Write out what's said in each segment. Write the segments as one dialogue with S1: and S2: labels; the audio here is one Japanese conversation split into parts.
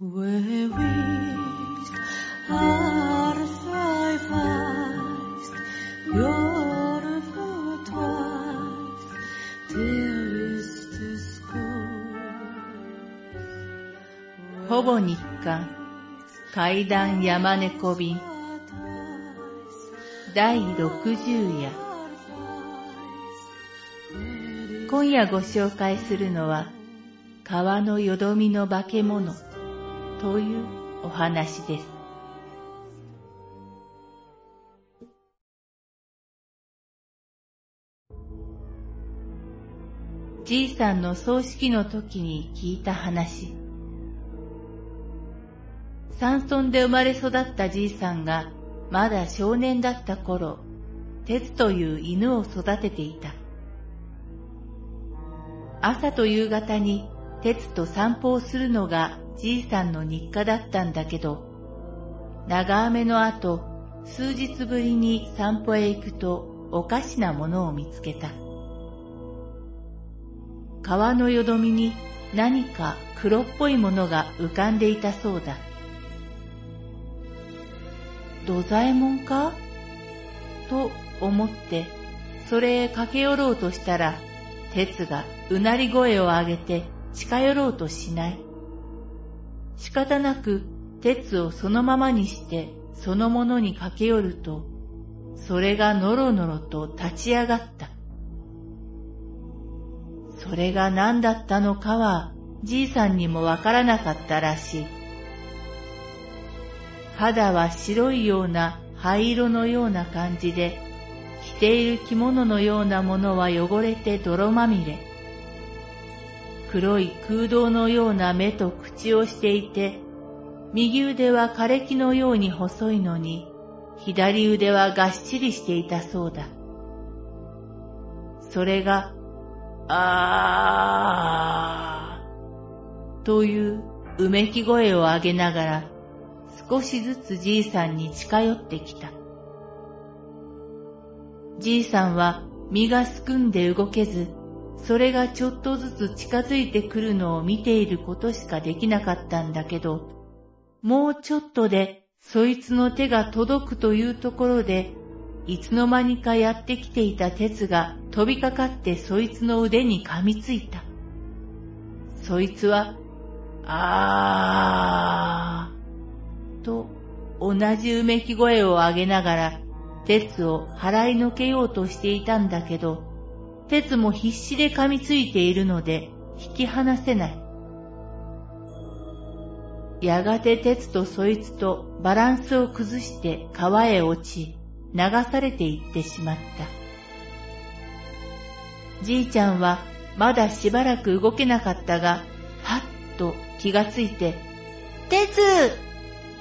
S1: ほぼ日刊階段山猫便。第60夜。今夜ご紹介するのは川のよどみの化け物。というお話です。じいさんの葬式の時に聞いた話。山村で生まれ育ったじいさんがまだ少年だった頃、鉄という犬を育てていた。朝と夕方に鉄と散歩をするのがじいさんの日課だったんだけど、長雨の後、数日ぶりに散歩へ行くとおかしなものを見つけた。川のよどみに何か黒っぽいものが浮かんでいたそうだ。土左衛門か？と思って、それへ駆け寄ろうとしたら、鉄がうなり声を上げて近寄ろうとしない。仕方なく鉄をそのままにしてそのものに駆け寄ると、それがのろのろと立ち上がった。それが何だったのかはじいさんにもわからなかったらしい。肌は白いような灰色のような感じで、着ている着物のようなものは汚れて泥まみれ。黒い空洞のような目と口をしていて、右腕は枯れ木のように細いのに、左腕はがっしりしていたそうだ。それが、あーといううめき声を上げながら、少しずつじいさんに近寄ってきた。じいさんは身がすくんで動けず、それがちょっとずつ近づいてくるのを見ていることしかできなかったんだけど、もうちょっとでそいつの手が届くというところで、いつの間にかやってきていた鉄が飛びかかってそいつの腕に噛みついた。そいつは、あーと同じうめき声を上げながら鉄を払いのけようとしていたんだけど、鉄も必死で噛みついているので引き離せない。やがて鉄とそいつとバランスを崩して川へ落ち、流されていってしまった。じいちゃんはまだしばらく動けなかったが、はっと気がついて、鉄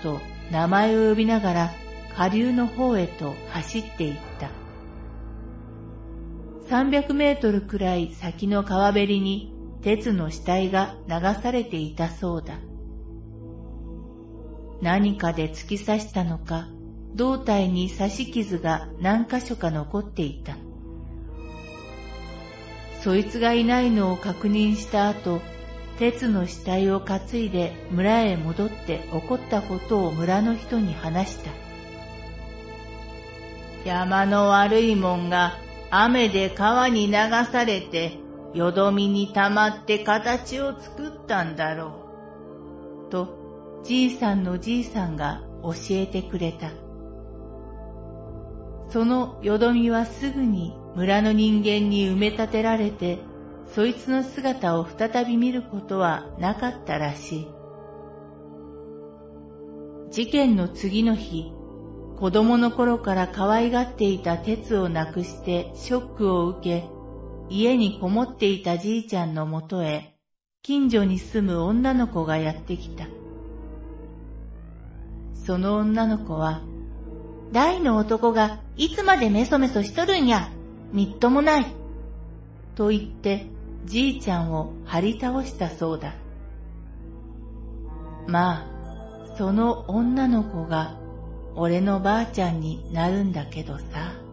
S1: と名前を呼びながら下流の方へと走っていった。300メートルくらい先の川べりに鉄の死体が流されていたそうだ。何かで突き刺したのか、胴体に刺し傷が何箇所か残っていた。そいつがいないのを確認した後、鉄の死体を担いで村へ戻って起こったことを村の人に話した。山の悪いもんが雨で川に流されて、よどみに溜まって形を作ったんだろう。と、じいさんのじいさんが教えてくれた。そのよどみはすぐに村の人間に埋め立てられて、そいつの姿を再び見ることはなかったらしい。事件の次の日、子供の頃から可愛がっていた鉄をなくしてショックを受け、家にこもっていたじいちゃんのもとへ、近所に住む女の子がやってきた。その女の子は、大の男がいつまでメソメソしとるんや、みっともない。と言って、じいちゃんを張り倒したそうだ。まあ、その女の子が俺のばあちゃんになるんだけどさ。